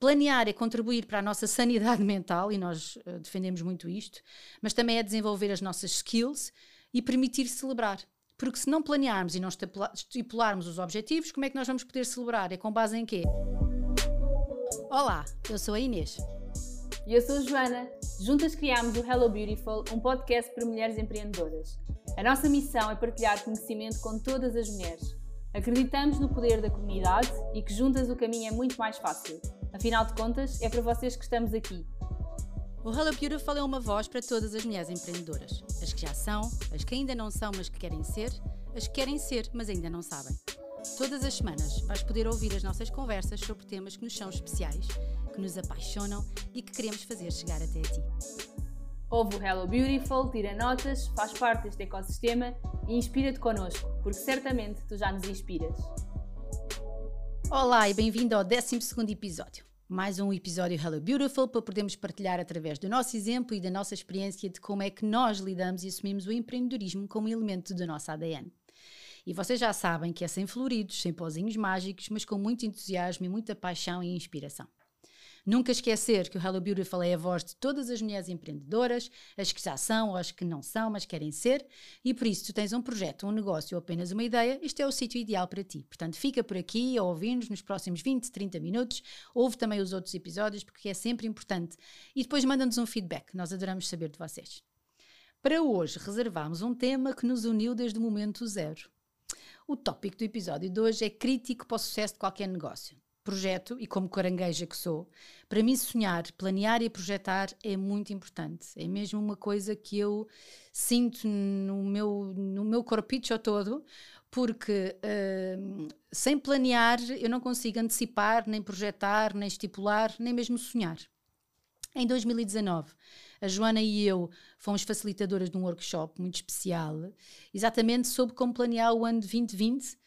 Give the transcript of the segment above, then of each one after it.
planear é contribuir para a nossa sanidade mental, e nós uh, defendemos muito isto, mas também é desenvolver as nossas skills e permitir celebrar. Porque se não planearmos e não estipularmos os objetivos, como é que nós vamos poder celebrar? É com base em quê? Olá, eu sou a Inês. E eu sou a Joana. Juntas criámos o Hello Beautiful, um podcast para mulheres empreendedoras. A nossa missão é partilhar conhecimento com todas as mulheres. Acreditamos no poder da comunidade e que juntas o caminho é muito mais fácil. Afinal de contas, é para vocês que estamos aqui. O Hello Beautiful é uma voz para todas as mulheres empreendedoras. As que já são, as que ainda não são, mas que querem ser, as que querem ser, mas ainda não sabem. Todas as semanas vais poder ouvir as nossas conversas sobre temas que nos são especiais, que nos apaixonam e que queremos fazer chegar até a ti. Ouve o Hello Beautiful, tira notas, faz parte deste ecossistema e inspira-te connosco, porque certamente tu já nos inspiras. Olá e bem-vindo ao 12 episódio mais um episódio Hello Beautiful para podermos partilhar através do nosso exemplo e da nossa experiência de como é que nós lidamos e assumimos o empreendedorismo como elemento do nosso ADN. E vocês já sabem que é sem floridos, sem pozinhos mágicos, mas com muito entusiasmo e muita paixão e inspiração. Nunca esquecer que o Hello Beautiful é a voz de todas as mulheres empreendedoras, as que já são ou as que não são, mas querem ser, e por isso, se tu tens um projeto, um negócio ou apenas uma ideia, este é o sítio ideal para ti. Portanto, fica por aqui a ouvir-nos nos próximos 20, 30 minutos, ouve também os outros episódios, porque é sempre importante. E depois manda-nos um feedback, nós adoramos saber de vocês. Para hoje, reservamos um tema que nos uniu desde o momento zero. O tópico do episódio de hoje é crítico para o sucesso de qualquer negócio projeto e como carangueja que sou, para mim sonhar, planear e projetar é muito importante. É mesmo uma coisa que eu sinto no meu, no meu corpicho todo, porque uh, sem planear eu não consigo antecipar, nem projetar, nem estipular, nem mesmo sonhar. Em 2019, a Joana e eu fomos facilitadoras de um workshop muito especial, exatamente sobre como planear o ano de 2020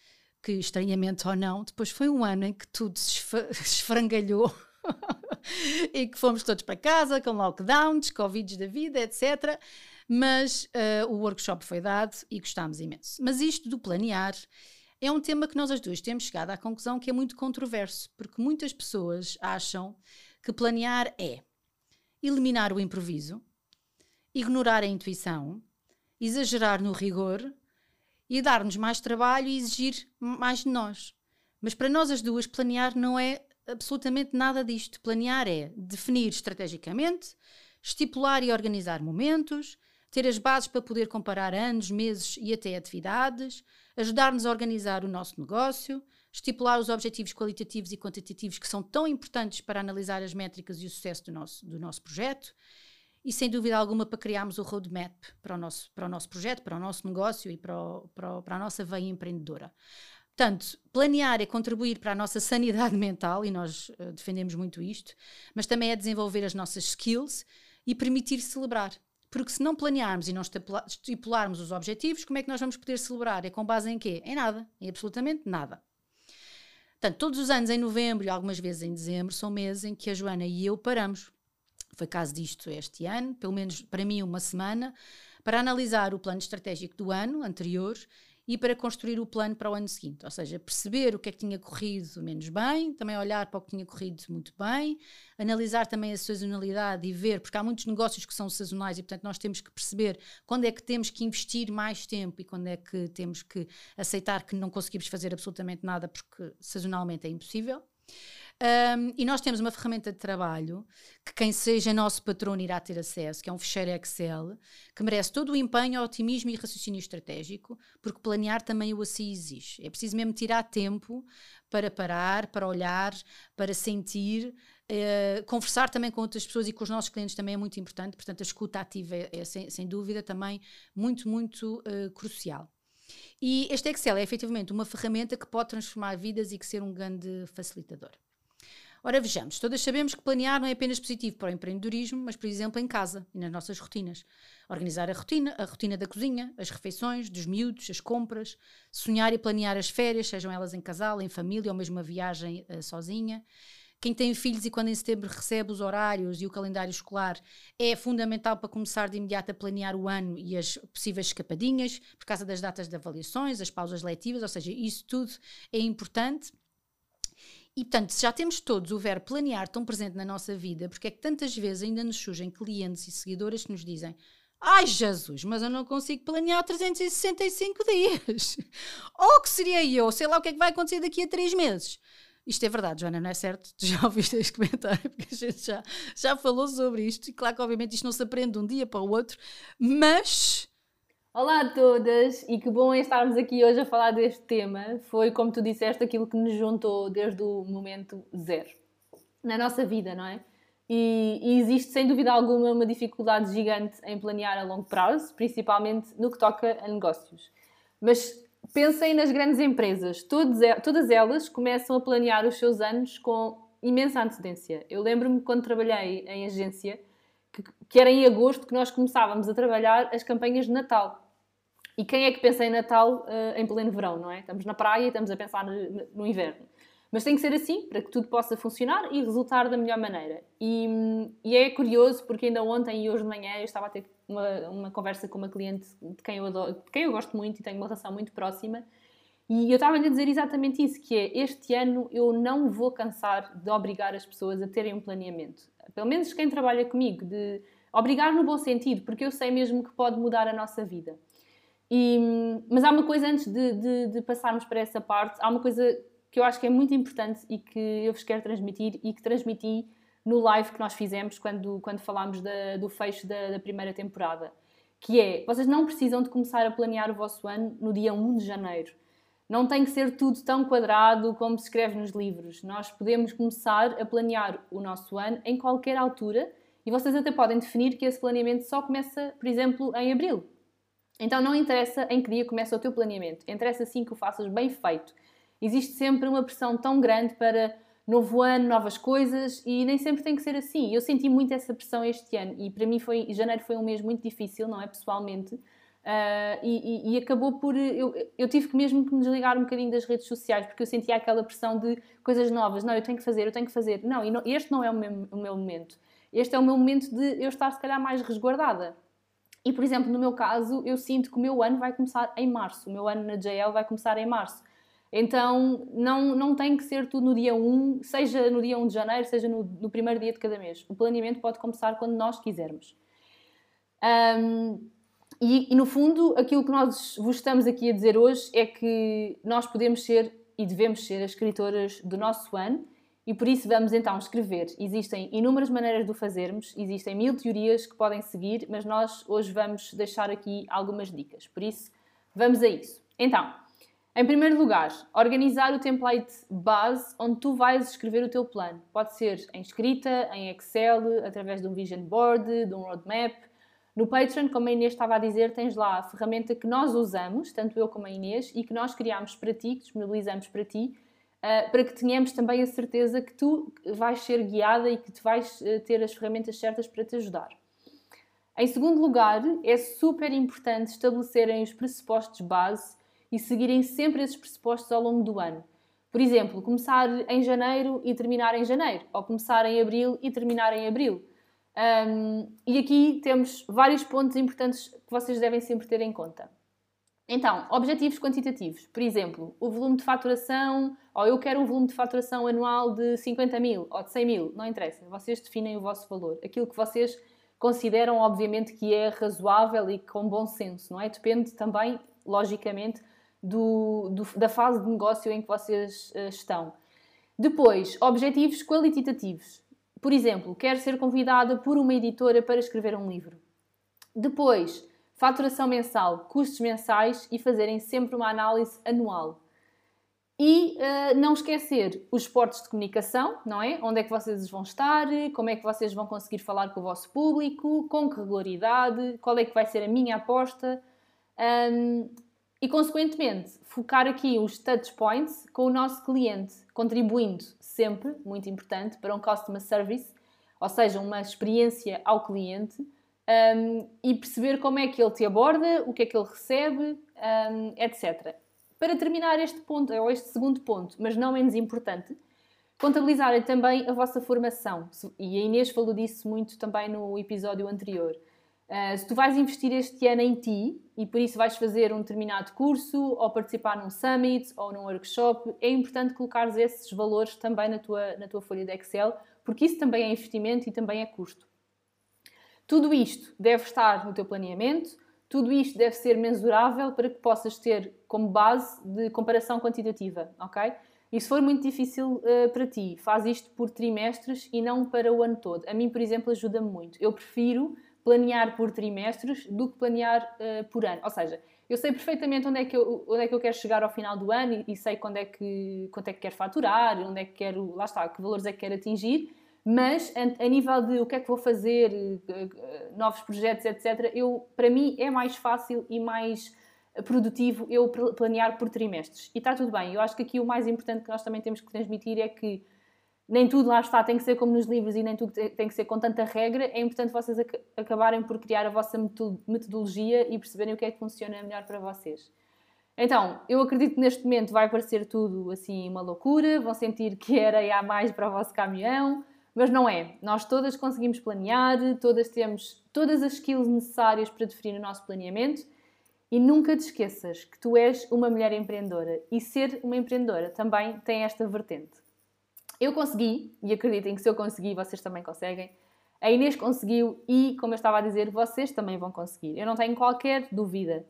que estranhamente ou não, depois foi um ano em que tudo se esfrangalhou e que fomos todos para casa com lockdowns, covids da vida, etc. Mas uh, o workshop foi dado e gostámos imenso. Mas isto do planear é um tema que nós as duas temos chegado à conclusão que é muito controverso, porque muitas pessoas acham que planear é eliminar o improviso, ignorar a intuição, exagerar no rigor e dar-nos mais trabalho e exigir mais de nós. Mas para nós as duas, planear não é absolutamente nada disto. Planear é definir estrategicamente, estipular e organizar momentos, ter as bases para poder comparar anos, meses e até atividades, ajudar-nos a organizar o nosso negócio, estipular os objetivos qualitativos e quantitativos que são tão importantes para analisar as métricas e o sucesso do nosso, do nosso projeto e sem dúvida alguma para criarmos o roadmap para o nosso, para o nosso projeto, para o nosso negócio e para, o, para, o, para a nossa veia empreendedora. Portanto, planear é contribuir para a nossa sanidade mental, e nós uh, defendemos muito isto, mas também é desenvolver as nossas skills e permitir celebrar. Porque se não planearmos e não estipularmos os objetivos, como é que nós vamos poder celebrar? É com base em quê? Em nada, em absolutamente nada. Portanto, todos os anos em novembro e algumas vezes em dezembro são meses em que a Joana e eu paramos foi caso disto este ano, pelo menos para mim uma semana, para analisar o plano estratégico do ano anterior e para construir o plano para o ano seguinte. Ou seja, perceber o que é que tinha corrido menos bem, também olhar para o que tinha corrido muito bem, analisar também a sazonalidade e ver, porque há muitos negócios que são sazonais e, portanto, nós temos que perceber quando é que temos que investir mais tempo e quando é que temos que aceitar que não conseguimos fazer absolutamente nada porque sazonalmente é impossível. Um, e nós temos uma ferramenta de trabalho que quem seja nosso patrono irá ter acesso, que é um fecheiro Excel, que merece todo o empenho, otimismo e raciocínio estratégico, porque planear também o assim exige. É preciso mesmo tirar tempo para parar, para olhar, para sentir, uh, conversar também com outras pessoas e com os nossos clientes também é muito importante, portanto a escuta ativa é, é sem, sem, dúvida também muito, muito uh, crucial. E este Excel é efetivamente uma ferramenta que pode transformar vidas e que ser um grande facilitador. Ora, vejamos, todas sabemos que planear não é apenas positivo para o empreendedorismo, mas, por exemplo, em casa e nas nossas rotinas. Organizar a rotina, a rotina da cozinha, as refeições, dos miúdos, as compras, sonhar e planear as férias, sejam elas em casal, em família ou mesmo uma viagem uh, sozinha. Quem tem filhos e quando em setembro recebe os horários e o calendário escolar é fundamental para começar de imediato a planear o ano e as possíveis escapadinhas, por causa das datas de avaliações, as pausas letivas, ou seja, isso tudo é importante E portanto, se já temos todos o verbo planear tão presente na nossa vida, porque é que tantas vezes ainda nos surgem clientes e seguidoras que nos dizem Ai Jesus, mas eu não consigo planear 365 dias. Ou que seria eu, sei lá o que é que vai acontecer daqui a três meses. Isto é verdade, Joana, não é certo? Tu já ouviste este comentário, porque a gente já, já falou sobre isto, e claro que obviamente isto não se aprende de um dia para o outro, mas. Olá a todas e que bom estarmos aqui hoje a falar deste tema. Foi, como tu disseste, aquilo que nos juntou desde o momento zero na nossa vida, não é? E, e, existe sem dúvida alguma uma dificuldade gigante em planear a longo prazo, principalmente no que toca a negócios. Mas pensem nas grandes empresas, todas, todas elas começam a planear os seus anos com imensa antecedência. Eu lembro-me quando trabalhei em agência, que, era em agosto que nós começávamos a trabalhar as campanhas de Natal. E quem é que pensa em Natal uh, em pleno verão, não é? Estamos na praia e estamos a pensar no, no inverno. Mas tem que ser assim para que tudo possa funcionar e resultar da melhor maneira. E, e, é curioso porque ainda ontem e hoje de manhã eu estava a ter uma, uma conversa com uma cliente de quem, eu adoro, de quem eu gosto muito e tenho uma relação muito próxima. E eu estava-lhe a dizer exatamente isso, que é, este ano eu não vou cansar de obrigar as pessoas a terem um planeamento. Pelo menos quem trabalha comigo, de obrigar no bom sentido, porque eu sei mesmo que pode mudar a nossa vida. E, mas há uma coisa antes de, de, de passarmos para essa parte, há uma coisa que eu acho que é muito importante e que eu vos quero transmitir e que transmiti no live que nós fizemos quando, quando falámos da, do fecho da, da, primeira temporada. Que é, vocês não precisam de começar a planear o vosso ano no dia 1 de janeiro. Não tem que ser tudo tão quadrado como se escreve nos livros. Nós podemos começar a planear o nosso ano em qualquer altura e vocês até podem definir que esse planeamento só começa, por exemplo, em abril. Então não interessa em que dia começa o teu planeamento, interessa sim que o faças bem feito existe sempre uma pressão tão grande para novo ano, novas coisas e nem sempre tem que ser assim. Eu senti muito essa pressão este ano e para mim foi janeiro foi um mês muito difícil, não é pessoalmente. Uh, e, e, acabou por. Eu, eu tive que mesmo que me desligar um bocadinho das redes sociais porque eu sentia aquela pressão de coisas novas. Não, eu tenho que fazer, eu tenho que fazer. Não, não este não é o meu, o meu momento. Este é o meu momento de eu estar, se calhar, mais resguardada. E, por exemplo, no meu caso, eu sinto que o meu ano vai começar em março. O meu ano na JL vai começar em março. Então não, não tem que ser tudo no dia 1, seja no dia 1 de janeiro, seja no, no primeiro dia de cada mês. O planeamento pode começar quando nós quisermos. Um, e, e, no fundo, aquilo que nós vos estamos aqui a dizer hoje é que nós podemos ser e devemos ser as escritoras do nosso ano e por isso vamos então escrever. Existem inúmeras maneiras de o fazermos, existem mil teorias que podem seguir, mas nós hoje vamos deixar aqui algumas dicas. Por isso, vamos a isso. Então, em primeiro lugar, organizar o template base onde tu vais escrever o teu plano. Pode ser em escrita, em Excel, através de um vision board, de um roadmap. No Patreon, como a Inês estava a dizer, tens lá a ferramenta que nós usamos, tanto eu como a Inês, e que nós criámos para ti, que disponibilizamos para ti, uh, para que tenhamos também a certeza que tu vais ser guiada e que tu vais uh, ter as ferramentas certas para te ajudar. Em segundo lugar, é super importante estabelecerem os pressupostos base e seguirem sempre esses pressupostos ao longo do ano. Por exemplo, começar em janeiro e terminar em janeiro, ou começar em abril e terminar em abril. Um, e aqui temos vários pontos importantes que vocês devem sempre ter em conta. Então, objetivos quantitativos. Por exemplo, o volume de faturação, ou eu quero um volume de faturação anual de 50 mil ou de 100 mil, não interessa. Vocês definem o vosso valor. Aquilo que vocês consideram, obviamente, que é razoável e com bom senso, não é? Depende também, logicamente, do, do, da fase de negócio em que vocês uh, estão. Depois, objetivos qualitativos. Por exemplo, quero ser convidada por uma editora para escrever um livro. Depois, faturação mensal, custos mensais e fazerem sempre uma análise anual. E uh, não esquecer os esportes de comunicação, não é? Onde é que vocês vão estar, como é que vocês vão conseguir falar com o vosso público, com que regularidade, qual é que vai ser a minha aposta. Um, e, consequentemente, focar aqui os touch points com o nosso cliente, contribuindo sempre, muito importante, para um customer service, ou seja, uma experiência ao cliente, um, e perceber como é que ele te aborda, o que é que ele recebe, um, etc. Para terminar este ponto, ou este segundo ponto, mas não menos importante, contabilizarem também a vossa formação. E a Inês falou disso muito também no episódio anterior. Uh, se tu vais investir este ano em ti e por isso vais fazer um determinado curso ou participar num summit ou num workshop, é importante colocar esses valores também na tua, na tua folha de Excel, porque isso também é investimento e também é custo. Tudo isto deve estar no teu planeamento, tudo isto deve ser mensurável para que possas ter como base de comparação quantitativa, ok? E se for muito difícil uh, para ti, faz isto por trimestres e não para o ano todo. A mim, por exemplo, ajuda-me muito. Eu prefiro planear por trimestres do que planear uh, por ano. Ou seja, eu sei perfeitamente onde é que eu, onde é que eu quero chegar ao final do ano e, e sei quando é, que, quanto é que quero faturar, onde é que quero, lá está, que valores é que quero atingir, mas a, a nível de o que é que vou fazer, uh, novos projetos, etc., eu, para mim é mais fácil e mais produtivo eu planear por trimestres. E está tudo bem. Eu acho que aqui o mais importante que nós também temos que transmitir é que nem tudo lá está tem que ser como nos livros e nem tudo tem que ser com tanta regra. É importante vocês ac acabarem por criar a vossa metodologia e perceberem o que é que funciona melhor para vocês. Então, eu acredito que neste momento vai parecer tudo assim uma loucura, vão sentir que era e há mais para o vosso caminhão, mas não é. Nós todas conseguimos planear, todas temos todas as skills necessárias para definir o nosso planeamento e nunca te esqueças que tu és uma mulher empreendedora e ser uma empreendedora também tem esta vertente. Eu consegui, e acreditem que se eu consegui, vocês também conseguem. A Inês conseguiu e, como eu estava a dizer, vocês também vão conseguir. Eu não tenho qualquer dúvida.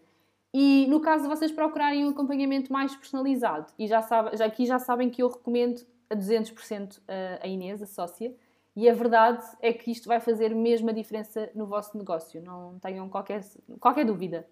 E no caso de vocês procurarem um acompanhamento mais personalizado, e já, sabe, já aqui já sabem que eu recomendo a 200% a Inês, a sócia, e a verdade é que isto vai fazer mesmo a diferença no vosso negócio. Não tenham qualquer, qualquer dúvida.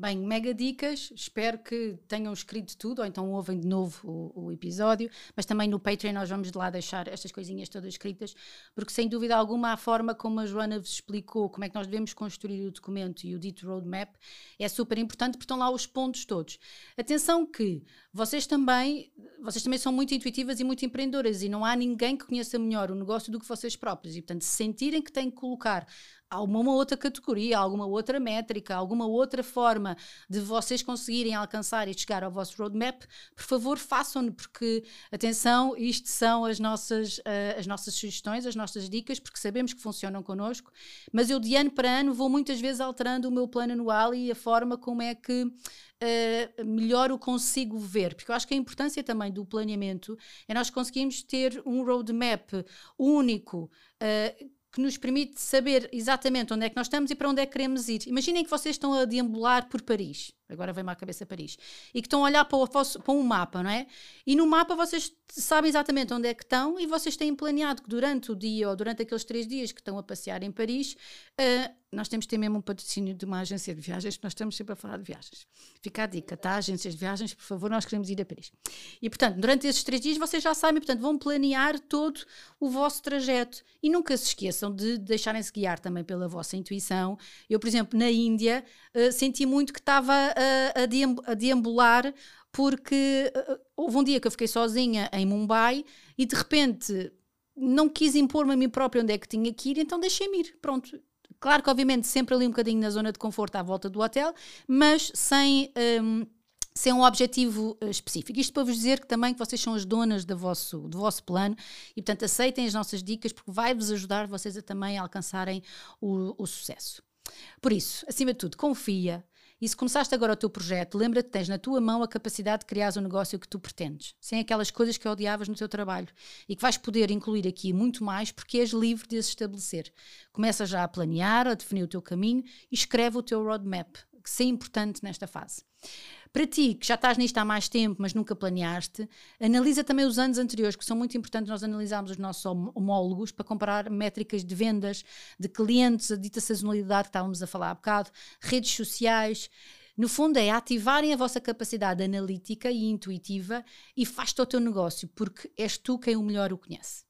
Bem, mega dicas, espero que tenham escrito tudo, ou então ouvem de novo o, o, episódio, mas também no Patreon nós vamos de lá deixar estas coisinhas todas escritas, porque sem dúvida alguma a forma como a Joana vos explicou como é que nós devemos construir o documento e o dito roadmap é super importante, porque estão lá os pontos todos. Atenção que vocês também, vocês também são muito intuitivas e muito empreendedoras e não há ninguém que conheça melhor o negócio do que vocês próprios e portanto se sentirem que têm que colocar alguma outra categoria, alguma outra métrica, alguma outra forma de vocês conseguirem alcançar e chegar ao vosso roadmap, por favor façam-no, porque, atenção, isto são as nossas, uh, as nossas sugestões, as nossas dicas, porque sabemos que funcionam connosco, mas eu de ano para ano vou muitas vezes alterando o meu plano anual e a forma como é que uh, melhor o consigo ver, porque eu acho que a importância também do planeamento é nós conseguirmos ter um roadmap único, uh, que nos permite saber exatamente onde é que nós estamos e para onde é que queremos ir. Imaginem que vocês estão a deambular por Paris agora vem-me à cabeça Paris, e que estão a olhar para, o, para um mapa, não é? E no mapa vocês sabem exatamente onde é que estão e vocês têm planeado que durante o dia ou durante aqueles três dias que estão a passear em Paris, uh, nós temos que ter mesmo um patrocínio de uma agência de viagens, porque nós estamos sempre a falar de viagens. Fica a dica, tá? Agências de viagens, por favor, nós queremos ir a Paris. E, portanto, durante esses três dias vocês já sabem, portanto, vão planear todo o vosso trajeto. E nunca se esqueçam de deixarem-se guiar também pela vossa intuição. Eu, por exemplo, na Índia, uh, senti muito que estava a, a deambular porque uh, houve um dia que eu fiquei sozinha em Mumbai e de repente não quis impor-me a mim própria onde é que tinha que ir, então deixei-me ir. Pronto. Claro que, obviamente, sempre ali um bocadinho na zona de conforto à volta do hotel, mas sem. Um, sem um objetivo uh, específico. Isto para vos dizer que também que vocês são as donas do vosso, do vosso plano e, portanto, aceitem as nossas dicas porque vai-vos ajudar vocês a também alcançarem o, o sucesso. Por isso, acima de tudo, confia, e se começaste agora o teu projeto, lembra-te que tens na tua mão a capacidade de criar o negócio que tu pretendes, sem aquelas coisas que odiavas no teu trabalho e que vais poder incluir aqui muito mais porque és livre de as estabelecer. Começa já a planear, a definir o teu caminho e escreve o teu roadmap, que é importante nesta fase. Para ti, que já estás nisto há mais tempo, mas nunca planeaste, analisa também os anos anteriores, que são muito importantes nós analisarmos os nossos homólogos para comparar métricas de vendas, de clientes, a dita sazonalidade que estávamos a falar há bocado, redes sociais. No fundo, é ativarem a vossa capacidade analítica e intuitiva e faz-te o teu negócio, porque és tu quem o melhor o conhece.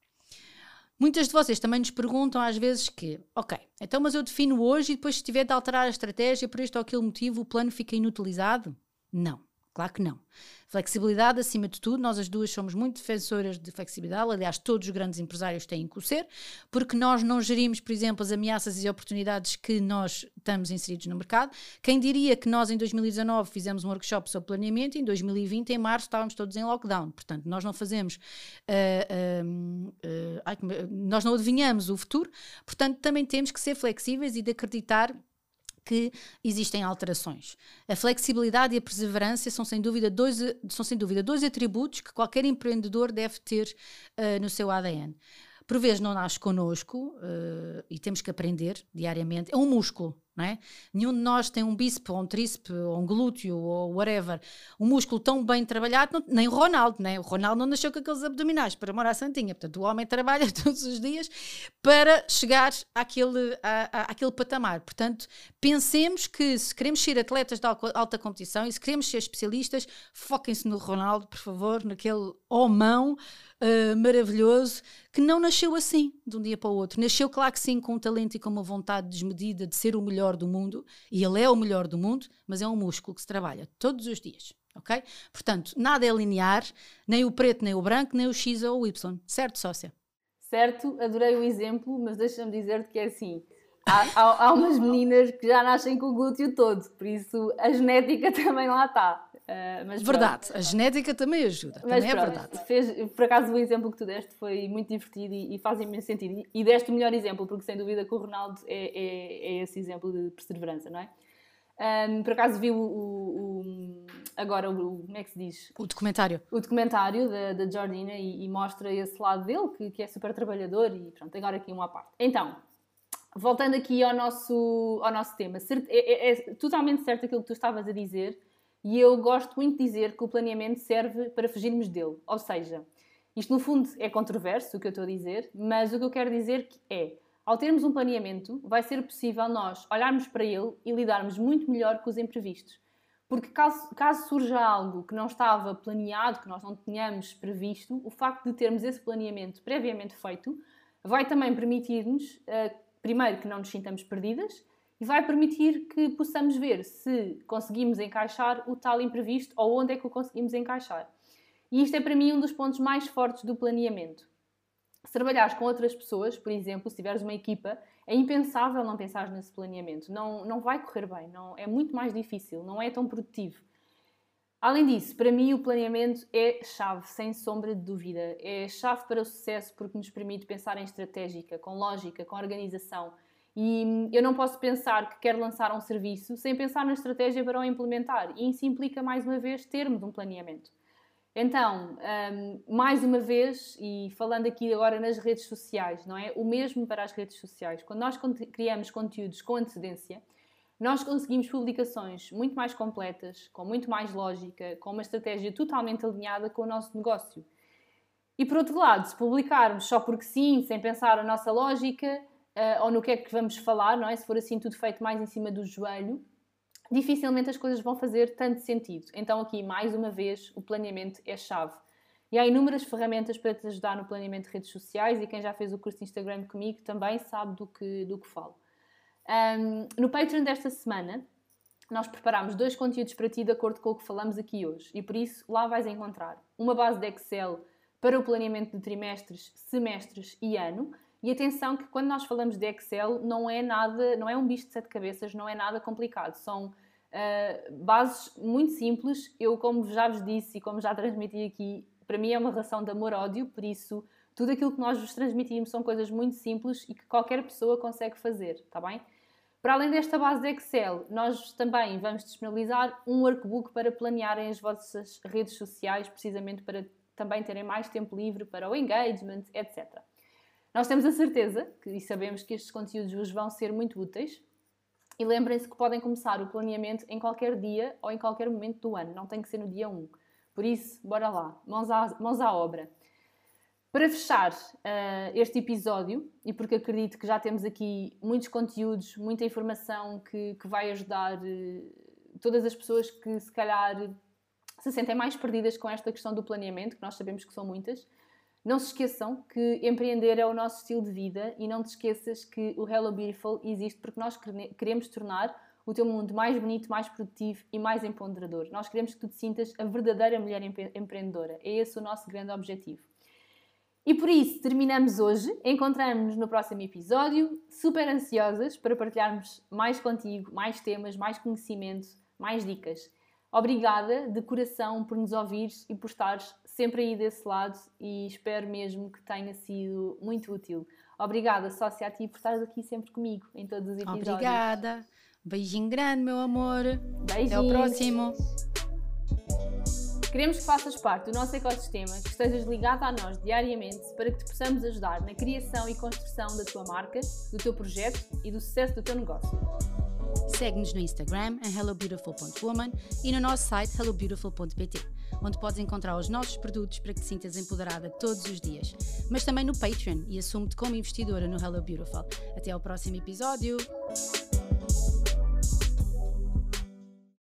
Muitas de vocês também nos perguntam às vezes que, ok, então mas eu defino hoje e depois se tiver de alterar a estratégia por este ou aquele motivo o plano fica inutilizado? Não, claro que não. Flexibilidade acima de tudo, nós as duas somos muito defensoras de flexibilidade, aliás, todos os grandes empresários têm que o ser, porque nós não gerimos, por exemplo, as ameaças e oportunidades que nós estamos inseridos no mercado. Quem diria que nós em 2019 fizemos um workshop sobre planeamento e em 2020, em março, estávamos todos em lockdown. Portanto, nós não fazemos, uh, uh, uh, nós não adivinhamos o futuro, portanto, também temos que ser flexíveis e de acreditar que existem alterações. A flexibilidade e a perseverança são sem dúvida dois, são sem dúvida dois atributos que qualquer empreendedor deve ter uh, no seu ADN. Por vezes não nasce connosco uh, e temos que aprender diariamente. É um músculo, não é? Nenhum de nós tem um bíceps, ou um tríceps, ou um glúteo, ou whatever, um músculo tão bem trabalhado, não, nem o Ronaldo, né? O Ronaldo não nasceu com aqueles abdominais para morar santinha. Portanto, o homem trabalha todos os dias para chegar àquele, à, à, àquele patamar. Portanto, pensemos que se queremos ser atletas de alta competição e se queremos ser especialistas, foquem-se no Ronaldo, por favor, naquele homão uh, maravilhoso que não nasceu assim de um dia para o outro. Nasceu, claro que sim, com um talento e com uma vontade desmedida de ser o melhor do mundo, e ele é o melhor do mundo, mas é um músculo que se trabalha todos os dias. Ok? Portanto, nada é linear, nem o preto, nem o branco, nem o X ou o Y. Certo, sócia? Certo, adorei o exemplo, mas deixa-me dizer-te que é assim. Há, há, há, umas meninas que já nascem com o glúteo todo, por isso a genética também lá está. Uh, mas verdade, pronto. a genética também ajuda, mas também é pronto, é verdade. Fez, por acaso o exemplo que tu deste foi muito divertido e, e faz imenso sentido. E deste o melhor exemplo, porque sem dúvida que o Ronaldo é, é, é esse exemplo de perseverança, não é? Um, por acaso vi o, o, o, agora o, como é que se diz? O documentário. O documentário da, da Jordina e, e, mostra esse lado dele, que, que é super trabalhador e pronto, agora aqui uma parte. Então, voltando aqui ao nosso, ao nosso tema, é, é, é totalmente certo aquilo que tu estavas a dizer e eu gosto muito de dizer que o planeamento serve para fugirmos dele. Ou seja, isto no fundo é controverso o que eu estou a dizer, mas o que eu quero dizer é, ao termos um planeamento, vai ser possível nós olharmos para ele e lidarmos muito melhor com os imprevistos. Porque caso, caso surja algo que não estava planeado, que nós não tínhamos previsto, o facto de termos esse planeamento previamente feito vai também permitir-nos, uh, primeiro, que não nos sintamos perdidas e vai permitir que possamos ver se conseguimos encaixar o tal imprevisto ou onde é que o conseguimos encaixar. E isto é para mim um dos pontos mais fortes do planeamento. Se trabalhares com outras pessoas, por exemplo, se tiveres uma equipa, é impensável não pensar nesse planeamento. Não, não vai correr bem, não, é muito mais difícil, não é tão produtivo. Além disso, para mim o planeamento é chave, sem sombra de dúvida. É chave para o sucesso porque nos permite pensar em estratégica, com lógica, com organização e eu não posso pensar que quero lançar um serviço sem pensar na estratégia para o implementar. E isso implica, mais uma vez, termos um planeamento. Então, um, mais uma vez, e falando aqui agora nas redes sociais, não é? O mesmo para as redes sociais. Quando nós criamos conteúdos com antecedência, nós conseguimos publicações muito mais completas, com muito mais lógica, com uma estratégia totalmente alinhada com o nosso negócio. E por outro lado, se publicarmos só porque sim, sem pensar a nossa lógica, uh, ou no que é que vamos falar, não é? Se for assim tudo feito mais em cima do joelho, dificilmente as coisas vão fazer tanto sentido. Então, aqui, mais uma vez, o planeamento é chave. E há inúmeras ferramentas para te ajudar no planeamento de redes sociais e quem já fez o curso de Instagram comigo também sabe do que, do que falo. Um, no Patreon desta semana, nós preparámos dois conteúdos para ti de acordo com o que falamos aqui hoje e por isso lá vais encontrar uma base de Excel para o planeamento de trimestres, semestres e ano e atenção que quando nós falamos de Excel não é nada, não é um bicho de sete cabeças, não é nada complicado. São uh, bases muito simples. Eu, como já vos disse e como já transmiti aqui, para mim é uma relação de amor-ódio, por isso tudo aquilo que nós vos transmitimos são coisas muito simples e que qualquer pessoa consegue fazer, está bem? Para além desta base de Excel, nós também vamos disponibilizar um workbook para planearem as vossas redes sociais, precisamente para também terem mais tempo livre para o engagement, etc. Nós temos a certeza que, e sabemos que estes conteúdos vos vão ser muito úteis. E lembrem-se que podem começar o planeamento em qualquer dia ou em qualquer momento do ano, não tem que ser no dia 1. Por isso, bora lá, mãos à, mãos à obra. Para fechar uh, este episódio, e porque acredito que já temos aqui muitos conteúdos, muita informação que, que vai ajudar uh, todas as pessoas que se calhar se sentem mais perdidas com esta questão do planeamento, que nós sabemos que são muitas, não se esqueçam que empreender é o nosso estilo de vida e não te esqueças que o Hello Beautiful existe porque nós queremos tornar o teu mundo mais bonito, mais produtivo e mais empoderador. Nós queremos que tu te sintas a verdadeira mulher empreendedora. É esse o nosso grande objetivo. E por isso terminamos hoje. Encontramos-nos no próximo episódio, super ansiosas para partilharmos mais contigo, mais temas, mais conhecimento, mais dicas. Obrigada de coração por nos ouvires e por estares sempre aí desse lado e espero mesmo que tenha sido muito útil. Obrigada, sócia, a ti por estares aqui sempre comigo em todos os episódios. Obrigada. Beijinho grande, meu amor. Beijinhos. Até ao próximo. Queremos que faças parte do nosso ecossistema, que estejas ligado a nós diariamente para que te possamos ajudar na criação e construção da tua marca, do teu projeto e do sucesso do teu negócio. Segue-nos no Instagram em hellobeautiful.woman e no nosso site hellobeautiful.pt, onde podes encontrar os nossos produtos para que te sintas empoderada todos os dias. Mas também no Patreon e assume-te como investidora no Hello Beautiful. Até ao próximo episódio!